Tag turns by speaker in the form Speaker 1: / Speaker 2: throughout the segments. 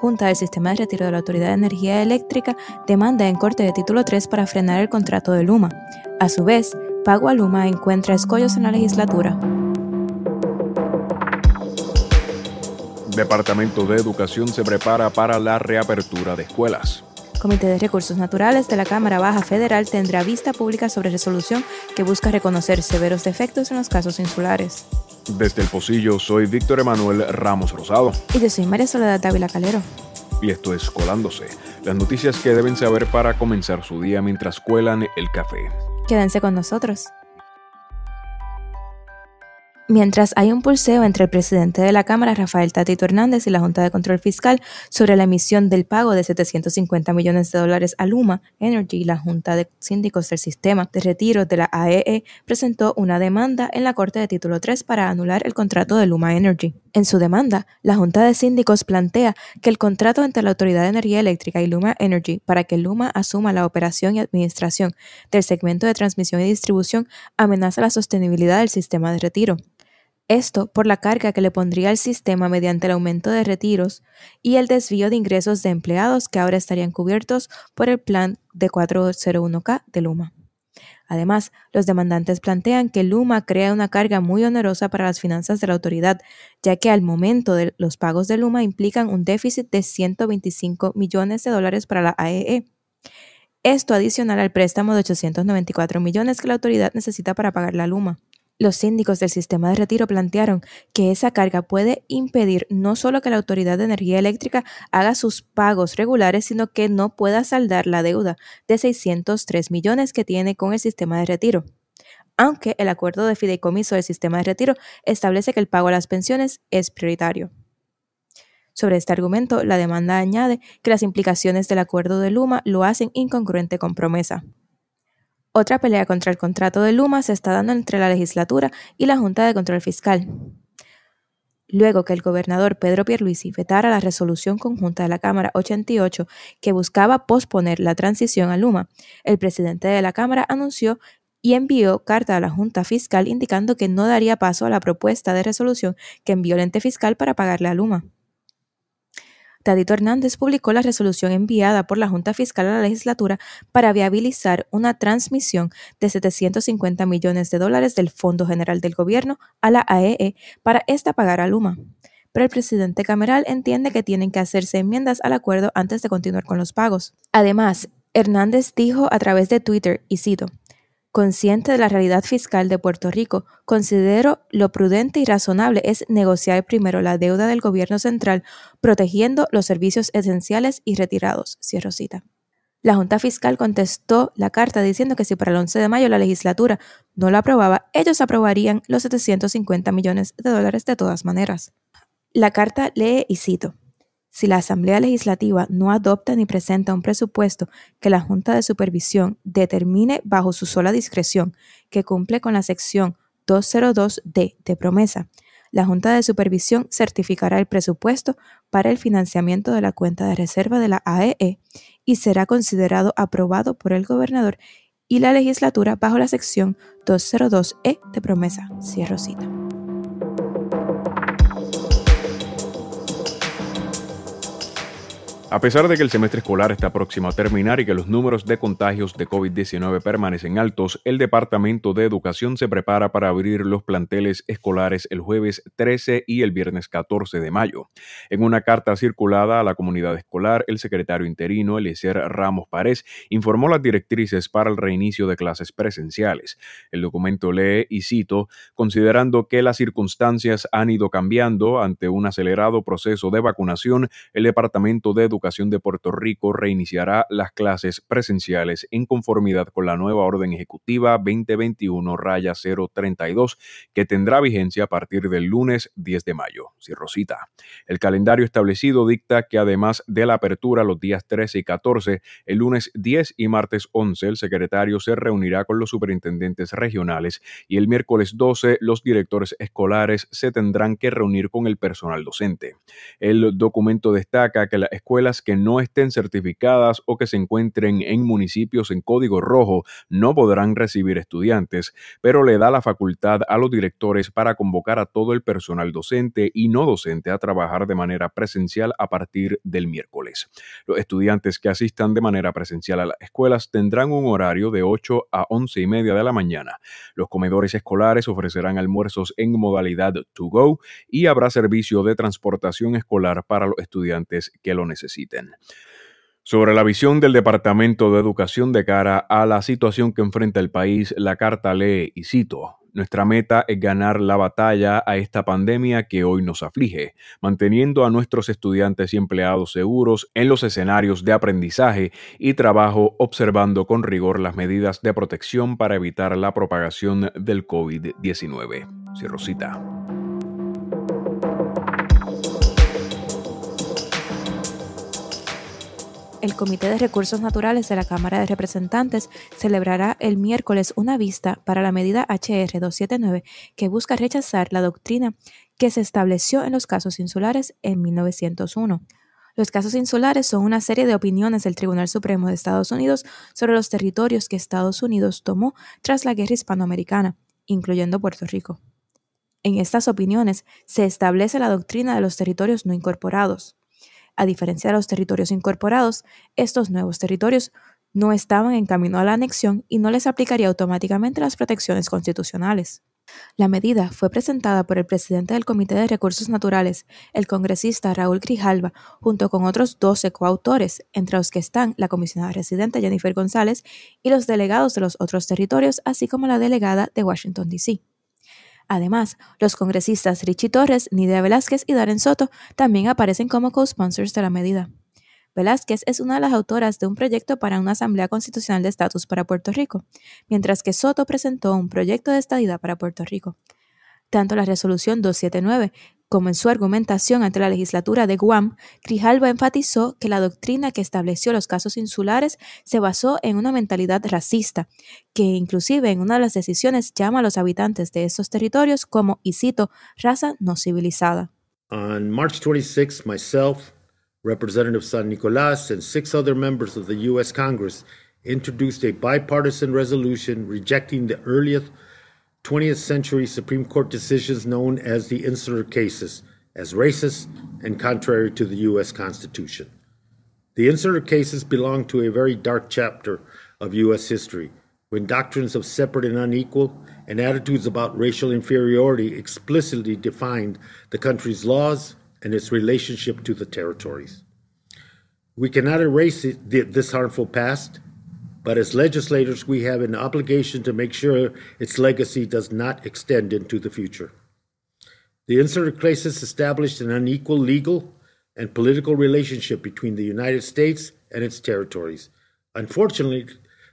Speaker 1: Junta del Sistema de Retiro de la Autoridad de Energía Eléctrica demanda en corte de título 3 para frenar el contrato de Luma. A su vez, Pago a Luma encuentra escollos en la legislatura.
Speaker 2: Departamento de Educación se prepara para la reapertura de escuelas.
Speaker 1: Comité de Recursos Naturales de la Cámara Baja Federal tendrá vista pública sobre resolución que busca reconocer severos defectos en los casos insulares.
Speaker 2: Desde el Pocillo soy Víctor Emanuel Ramos Rosado.
Speaker 1: Y yo soy María Soledad Dávila Calero.
Speaker 2: Y esto es Colándose, las noticias que deben saber para comenzar su día mientras cuelan el café.
Speaker 1: Quédense con nosotros. Mientras hay un pulseo entre el presidente de la Cámara, Rafael Tatito Hernández, y la Junta de Control Fiscal sobre la emisión del pago de 750 millones de dólares a Luma Energy, la Junta de Síndicos del Sistema de Retiro de la AEE e presentó una demanda en la Corte de Título 3 para anular el contrato de Luma Energy. En su demanda, la Junta de Síndicos plantea que el contrato entre la Autoridad de Energía Eléctrica y Luma Energy para que Luma asuma la operación y administración del segmento de transmisión y distribución amenaza la sostenibilidad del sistema de retiro. Esto por la carga que le pondría al sistema mediante el aumento de retiros y el desvío de ingresos de empleados que ahora estarían cubiertos por el plan de 401k de Luma. Además, los demandantes plantean que Luma crea una carga muy onerosa para las finanzas de la autoridad, ya que al momento de los pagos de Luma implican un déficit de 125 millones de dólares para la AEE. E. Esto adicional al préstamo de 894 millones que la autoridad necesita para pagar la Luma. Los síndicos del sistema de retiro plantearon que esa carga puede impedir no solo que la Autoridad de Energía Eléctrica haga sus pagos regulares, sino que no pueda saldar la deuda de 603 millones que tiene con el sistema de retiro. Aunque el acuerdo de fideicomiso del sistema de retiro establece que el pago a las pensiones es prioritario. Sobre este argumento, la demanda añade que las implicaciones del acuerdo de Luma lo hacen incongruente con promesa. Otra pelea contra el contrato de Luma se está dando entre la legislatura y la Junta de Control Fiscal. Luego que el gobernador Pedro Pierluisi vetara la resolución conjunta de la Cámara 88 que buscaba posponer la transición a Luma, el presidente de la Cámara anunció y envió carta a la Junta Fiscal indicando que no daría paso a la propuesta de resolución que envió el ente fiscal para pagarle a Luma. Tadito Hernández publicó la resolución enviada por la Junta Fiscal a la legislatura para viabilizar una transmisión de 750 millones de dólares del Fondo General del Gobierno a la AEE e para esta pagar a Luma. Pero el presidente Cameral entiende que tienen que hacerse enmiendas al acuerdo antes de continuar con los pagos. Además, Hernández dijo a través de Twitter, y cito, Consciente de la realidad fiscal de Puerto Rico, considero lo prudente y razonable es negociar primero la deuda del gobierno central, protegiendo los servicios esenciales y retirados. Cierro cita. La Junta Fiscal contestó la carta diciendo que si para el 11 de mayo la legislatura no la aprobaba, ellos aprobarían los 750 millones de dólares de todas maneras. La carta lee y cito. Si la Asamblea Legislativa no adopta ni presenta un presupuesto que la Junta de Supervisión determine bajo su sola discreción que cumple con la sección 202D de promesa, la Junta de Supervisión certificará el presupuesto para el financiamiento de la cuenta de reserva de la AEE e y será considerado aprobado por el gobernador y la legislatura bajo la sección 202E de promesa. Cierro cita.
Speaker 2: A pesar de que el semestre escolar está próximo a terminar y que los números de contagios de COVID-19 permanecen altos, el Departamento de Educación se prepara para abrir los planteles escolares el jueves 13 y el viernes 14 de mayo. En una carta circulada a la comunidad escolar, el secretario interino Eliezer Ramos Párez informó las directrices para el reinicio de clases presenciales. El documento lee y cito, considerando que las circunstancias han ido cambiando ante un acelerado proceso de vacunación, el Departamento de Educación Educación de Puerto Rico reiniciará las clases presenciales en conformidad con la nueva orden ejecutiva 2021-032 que tendrá vigencia a partir del lunes 10 de mayo. Si Rosita. El calendario establecido dicta que además de la apertura los días 13 y 14, el lunes 10 y martes 11 el secretario se reunirá con los superintendentes regionales y el miércoles 12 los directores escolares se tendrán que reunir con el personal docente. El documento destaca que la escuela escuelas que no estén certificadas o que se encuentren en municipios en código rojo no podrán recibir estudiantes, pero le da la facultad a los directores para convocar a todo el personal docente y no docente a trabajar de manera presencial a partir del miércoles. Los estudiantes que asistan de manera presencial a las escuelas tendrán un horario de 8 a 11 y media de la mañana. Los comedores escolares ofrecerán almuerzos en modalidad to go y habrá servicio de transportación escolar para los estudiantes que lo necesiten sobre la visión del Departamento de Educación de cara a la situación que enfrenta el país, la carta lee y cito. Nuestra meta es ganar la batalla a esta pandemia que hoy nos aflige, manteniendo a nuestros estudiantes y empleados seguros en los escenarios de aprendizaje y trabajo, observando con rigor las medidas de protección para evitar la propagación del COVID-19. Cierro cita.
Speaker 1: El Comité de Recursos Naturales de la Cámara de Representantes celebrará el miércoles una vista para la medida HR 279 que busca rechazar la doctrina que se estableció en los casos insulares en 1901. Los casos insulares son una serie de opiniones del Tribunal Supremo de Estados Unidos sobre los territorios que Estados Unidos tomó tras la guerra hispanoamericana, incluyendo Puerto Rico. En estas opiniones se establece la doctrina de los territorios no incorporados. A diferencia de los territorios incorporados, estos nuevos territorios no estaban en camino a la anexión y no les aplicaría automáticamente las protecciones constitucionales. La medida fue presentada por el presidente del Comité de Recursos Naturales, el congresista Raúl Grijalva, junto con otros 12 coautores, entre los que están la comisionada residente Jennifer González y los delegados de los otros territorios, así como la delegada de Washington, D.C. Además, los congresistas Richie Torres, Nidia Velázquez y Darren Soto también aparecen como co-sponsors de la medida. Velázquez es una de las autoras de un proyecto para una Asamblea Constitucional de Estatus para Puerto Rico, mientras que Soto presentó un proyecto de estadidad para Puerto Rico. Tanto la resolución 279 como en su argumentación ante la legislatura de Guam, Grijalva enfatizó que la doctrina que estableció los casos insulares se basó en una mentalidad racista, que inclusive en una de las decisiones llama a los habitantes de esos territorios como, y cito, raza no civilizada.
Speaker 3: On March 26, myself, Representative San Nicolás, and six other members of the U.S. Congress introduced a bipartisan resolution rejecting the earliest 20th century Supreme Court decisions known as the insular cases as racist and contrary to the U.S. Constitution. The insular cases belong to a very dark chapter of U.S. history when doctrines of separate and unequal and attitudes about racial inferiority explicitly defined the country's laws and its relationship to the territories. We cannot erase this harmful past but as legislators, we have an obligation to make sure its legacy does not extend into the future. The insular crisis established an unequal legal and political relationship between the United States and its territories. Unfortunately,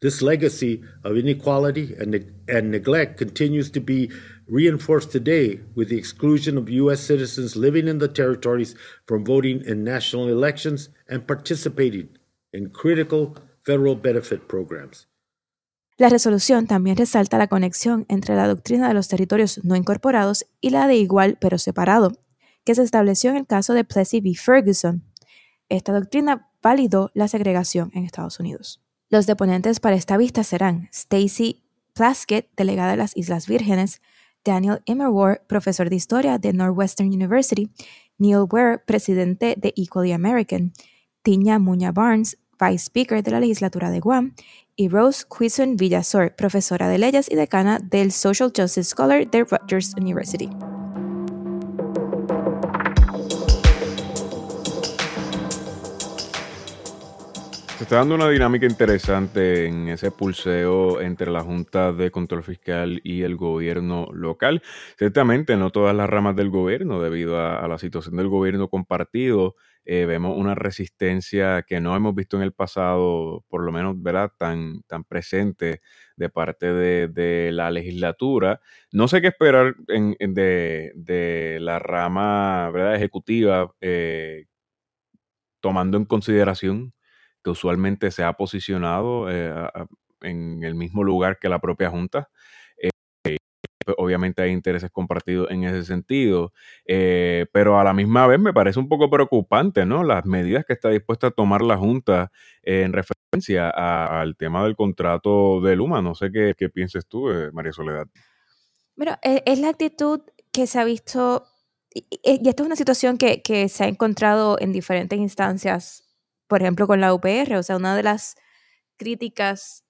Speaker 3: this legacy of inequality and, and neglect continues to be reinforced today with the exclusion of U.S. citizens living in the territories from voting in national elections and participating in critical federal benefit programs.
Speaker 1: La resolución también resalta la conexión entre la doctrina de los territorios no incorporados y la de igual pero separado, que se estableció en el caso de Plessy v. Ferguson. Esta doctrina validó la segregación en Estados Unidos. Los deponentes para esta vista serán Stacy Plaskett, delegada de las Islas Vírgenes, Daniel Immerwar, profesor de historia de Northwestern University, Neil Ware, presidente de Equally American, Tiña Muña Barnes, Vice Speaker de la legislatura de Guam, y Rose Quison Villasor, profesora de leyes y decana del Social Justice Scholar de Rutgers University.
Speaker 2: Se está dando una dinámica interesante en ese pulseo entre la Junta de Control Fiscal y el gobierno local. Ciertamente, no todas las ramas del gobierno, debido a la situación del gobierno compartido, eh, vemos una resistencia que no hemos visto en el pasado, por lo menos, ¿verdad? Tan, tan presente de parte de, la legislatura. No sé qué esperar de, la rama ¿verdad? ejecutiva, eh, tomando en consideración que usualmente se ha posicionado eh, en el mismo lugar que la propia Junta. Pues, obviamente hay intereses compartidos en ese sentido, eh, pero a la misma vez me parece un poco preocupante, ¿no? Las medidas que está dispuesta a tomar la Junta en referencia al tema del contrato de Luma. No sé qué, qué pienses tú, eh, María Soledad.
Speaker 1: Bueno, e, es la actitud que se ha visto, y, esta es una situación que, que se ha encontrado en diferentes instancias, por ejemplo, con la UPR, o sea, una de las críticas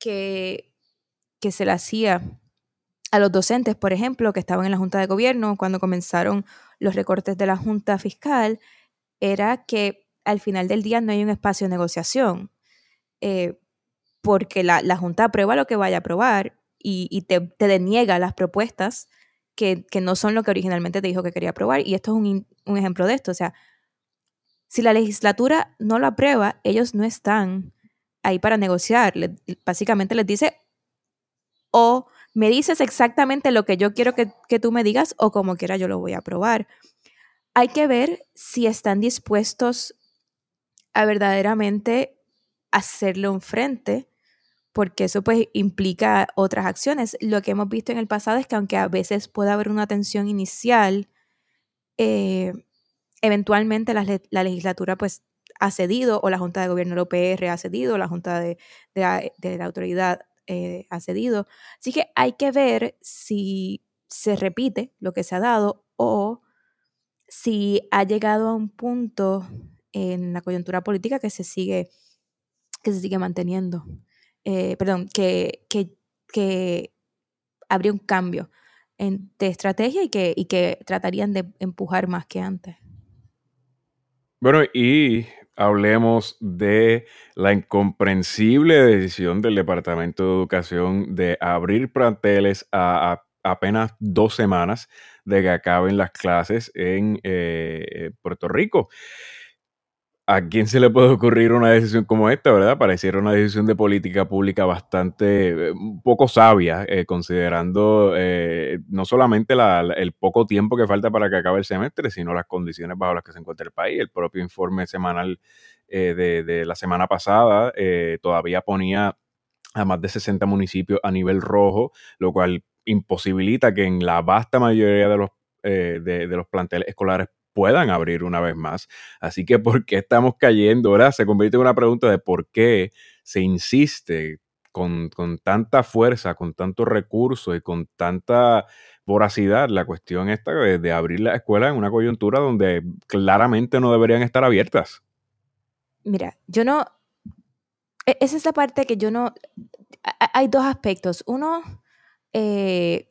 Speaker 1: que, que se le hacía a los docentes, por ejemplo, que estaban en la Junta de Gobierno cuando comenzaron los recortes de la Junta Fiscal, era que al final del día no hay un espacio de negociación, eh, porque la, Junta aprueba lo que vaya a aprobar y, te, deniega las propuestas que, no son lo que originalmente te dijo que quería aprobar. Y esto es un, un ejemplo de esto. O sea, si la legislatura no lo aprueba, ellos no están ahí para negociar. básicamente les dice, o me dices exactamente lo que yo quiero que, tú me digas o como quiera yo lo voy a probar. Hay que ver si están dispuestos a verdaderamente hacerle un frente, porque eso pues implica otras acciones. Lo que hemos visto en el pasado es que aunque a veces pueda haber una tensión inicial, eh, eventualmente la, la, legislatura pues ha cedido o la Junta de Gobierno de la ha cedido, la Junta de, de, la Autoridad eh, ha cedido. Así que hay que ver si se repite lo que se ha dado o si ha llegado a un punto en la coyuntura política que se sigue, que se sigue manteniendo. Eh, perdón, que, que, que habría un cambio en, de estrategia y que, y que tratarían de empujar más que antes.
Speaker 2: Bueno, y hablemos de la incomprensible decisión del Departamento de Educación de abrir planteles a, apenas dos semanas de que acaben las clases en eh, Puerto Rico. ¿A quién se le puede ocurrir una decisión como esta, verdad? Pareciera una decisión de política pública bastante, eh, poco sabia, eh, considerando eh, no solamente el poco tiempo que falta para que acabe el semestre, sino las condiciones bajo las que se encuentra el país. El propio informe semanal de, de, la semana pasada todavía ponía a más de 60 municipios a nivel rojo, lo cual imposibilita que en la vasta mayoría de los, de, de los planteles escolares puedan abrir una vez más. Así que, ¿por qué estamos cayendo? Ahora se convierte en una pregunta de por qué se insiste con, tanta fuerza, con tanto recurso y con tanta voracidad la cuestión esta de, abrir la escuela en una coyuntura donde claramente no deberían estar abiertas.
Speaker 1: Mira, yo no, e, esa es la parte que yo no, hay dos aspectos. Uno, eh,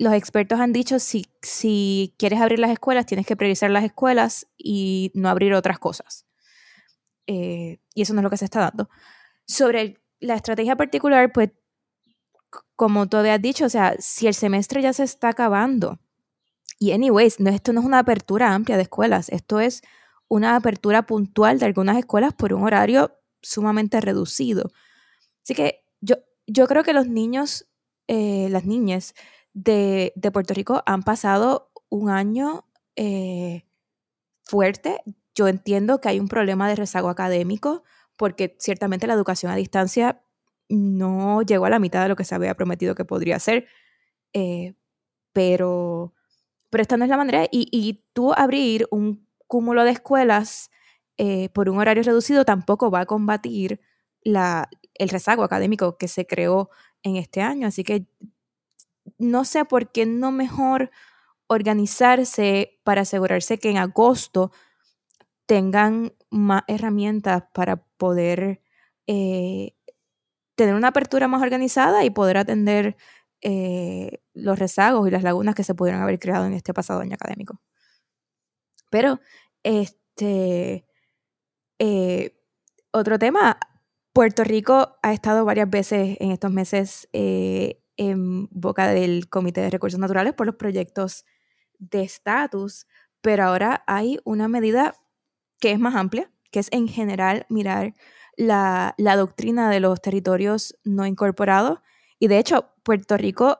Speaker 1: los expertos han dicho si, si quieres abrir las escuelas, tienes que priorizar las escuelas y no abrir otras cosas. Eh, y eso no es lo que se está dando. Sobre la estrategia particular, pues, como tú habías dicho, o sea, si el semestre ya se está acabando, y anyways, no, esto no es una apertura amplia de escuelas, esto es una apertura puntual de algunas escuelas por un horario sumamente reducido. Así que yo, yo creo que los niños, eh, las niñas, de, Puerto Rico han pasado un año eh, fuerte. Yo entiendo que hay un problema de rezago académico porque ciertamente la educación a distancia no llegó a la mitad de lo que se había prometido que podría ser, eh, pero, pero esta no es la manera. Y, y tú abrir un cúmulo de escuelas eh, por un horario reducido tampoco va a combatir la, el rezago académico que se creó en este año. Así que no sé por qué no mejor organizarse para asegurarse que en agosto tengan más herramientas para poder eh, tener una apertura más organizada y poder atender eh, los rezagos y las lagunas que se pudieron haber creado en este pasado año académico. Pero, este, eh, otro tema, Puerto Rico ha estado varias veces en estos meses en boca del Comité de Recursos Naturales por los proyectos de estatus, pero ahora hay una medida que es más amplia, que es en general mirar la, doctrina de los territorios no incorporados. Y de hecho, Puerto Rico,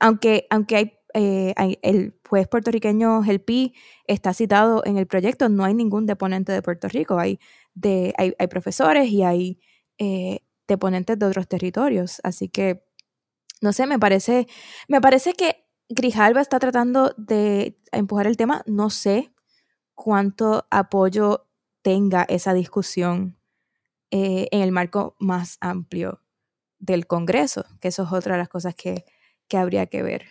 Speaker 1: aunque, aunque eh, hay, el juez puertorriqueño Gelpi está citado en el proyecto, no hay ningún deponente de Puerto Rico, hay, de, hay, profesores y hay eh, deponentes de otros territorios. Así que no sé, me parece, me parece que Grijalva está tratando de empujar el tema. No sé cuánto apoyo tenga esa discusión eh, en el marco más amplio del Congreso, que eso es otra de las cosas que, que habría que ver.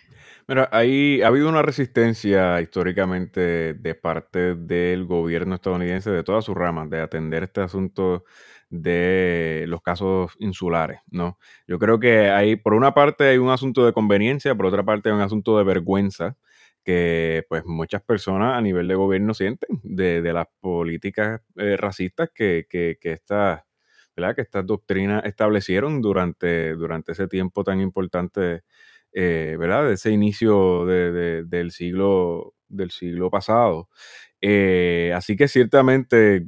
Speaker 2: Mira, ahí ha habido una resistencia históricamente de parte del gobierno estadounidense, de todas sus ramas, de atender este asunto de los casos insulares, ¿no? Yo creo que hay, por una parte hay un asunto de conveniencia, por otra parte hay un asunto de vergüenza que pues muchas personas a nivel de gobierno sienten de, las políticas eh, racistas que, que, que estas que estas doctrinas establecieron durante, durante ese tiempo tan importante, eh, ¿verdad? De ese inicio del, siglo, del siglo pasado. Eh, así que ciertamente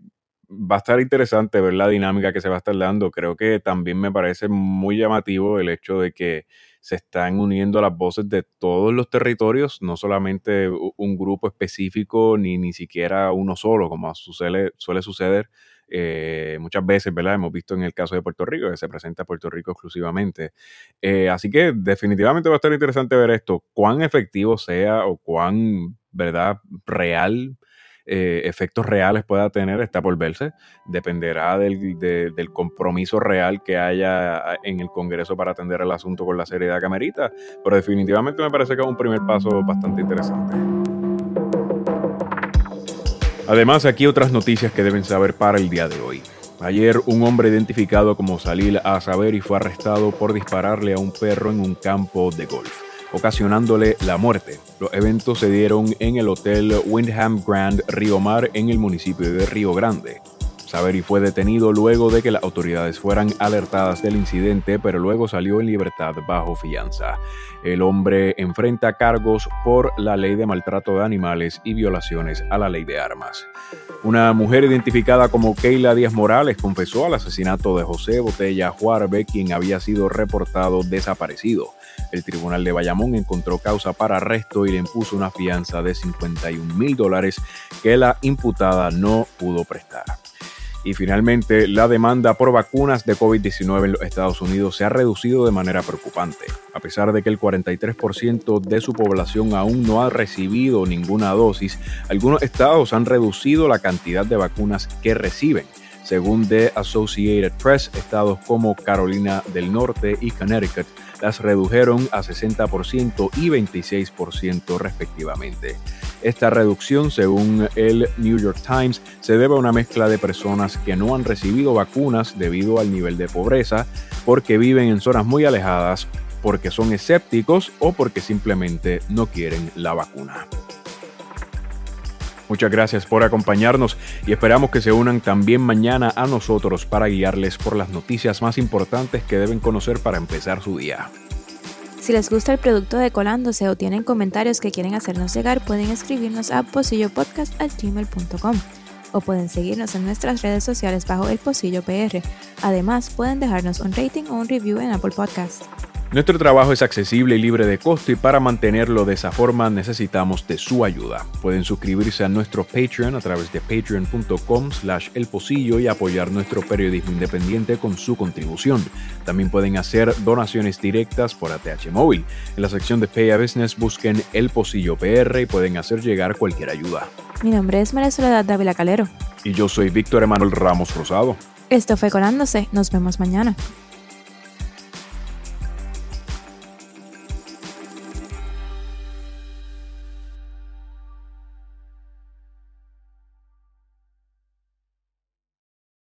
Speaker 2: va a estar interesante ver la dinámica que se va a estar dando. Creo que también me parece muy llamativo el hecho de que se están uniendo las voces de todos los territorios, no solamente un grupo específico ni ni siquiera uno solo, como suele, suele suceder eh, muchas veces, ¿verdad? Hemos visto en el caso de Puerto Rico que se presenta a Puerto Rico exclusivamente. Eh, así que definitivamente va a estar interesante ver esto, cuán efectivo sea o cuán, ¿verdad? Real eh, efectos reales pueda tener está por verse. Dependerá del, del, compromiso real que haya en el Congreso para atender el asunto con la seriedad camerita. Pero definitivamente me parece que es un primer paso bastante interesante. Además, aquí otras noticias que deben saber para el día de hoy. Ayer un hombre identificado como Salil Azaberi fue arrestado por dispararle a un perro en un campo de golf ocasionándole la muerte. Los eventos se dieron en el Hotel Windham Grand Río Mar en el municipio de Río Grande. Saveri fue detenido luego de que las autoridades fueran alertadas del incidente, pero luego salió en libertad bajo fianza. El hombre enfrenta cargos por la ley de maltrato de animales y violaciones a la ley de armas. Una mujer identificada como Keila Díaz Morales confesó al asesinato de José Botella Juarbe, quien había sido reportado desaparecido. El tribunal de Bayamón encontró causa para arresto y le impuso una fianza de 51 mil dólares que la imputada no pudo prestar. Y finalmente, la demanda por vacunas de COVID-19 en los Estados Unidos se ha reducido de manera preocupante. A pesar de que el 43% de su población aún no ha recibido ninguna dosis, algunos estados han reducido la cantidad de vacunas que reciben. Según The Associated Press, estados como Carolina del Norte y Connecticut las redujeron a 60% y 26% respectivamente. Esta reducción, según el New York Times, se debe a una mezcla de personas que no han recibido vacunas debido al nivel de pobreza, porque viven en zonas muy alejadas, porque son escépticos o porque simplemente no quieren la vacuna. Muchas gracias por acompañarnos y esperamos que se unan también mañana a nosotros para guiarles por las noticias más importantes que deben conocer para empezar su día.
Speaker 1: Si les gusta el producto de Colándose o tienen comentarios que quieren hacernos llegar, pueden escribirnos a posillopodcast.gmail.com o pueden seguirnos en nuestras redes sociales bajo el Posillo PR. Además, pueden dejarnos un rating o un review en Apple Podcasts.
Speaker 2: Nuestro trabajo es accesible y libre de costo y para mantenerlo de esa forma necesitamos de su ayuda. Pueden suscribirse a nuestro Patreon a través de patreon.com slash elposillo y apoyar nuestro periodismo independiente con su contribución. También pueden hacer donaciones directas por ATH Móvil. En la sección de Pay a Business busquen El Pocillo PR y pueden hacer llegar cualquier ayuda.
Speaker 1: Mi nombre es María Soledad Dávila Calero.
Speaker 2: Y yo soy Víctor Emanuel Ramos Rosado.
Speaker 1: Esto fue Colándose. Nos vemos mañana.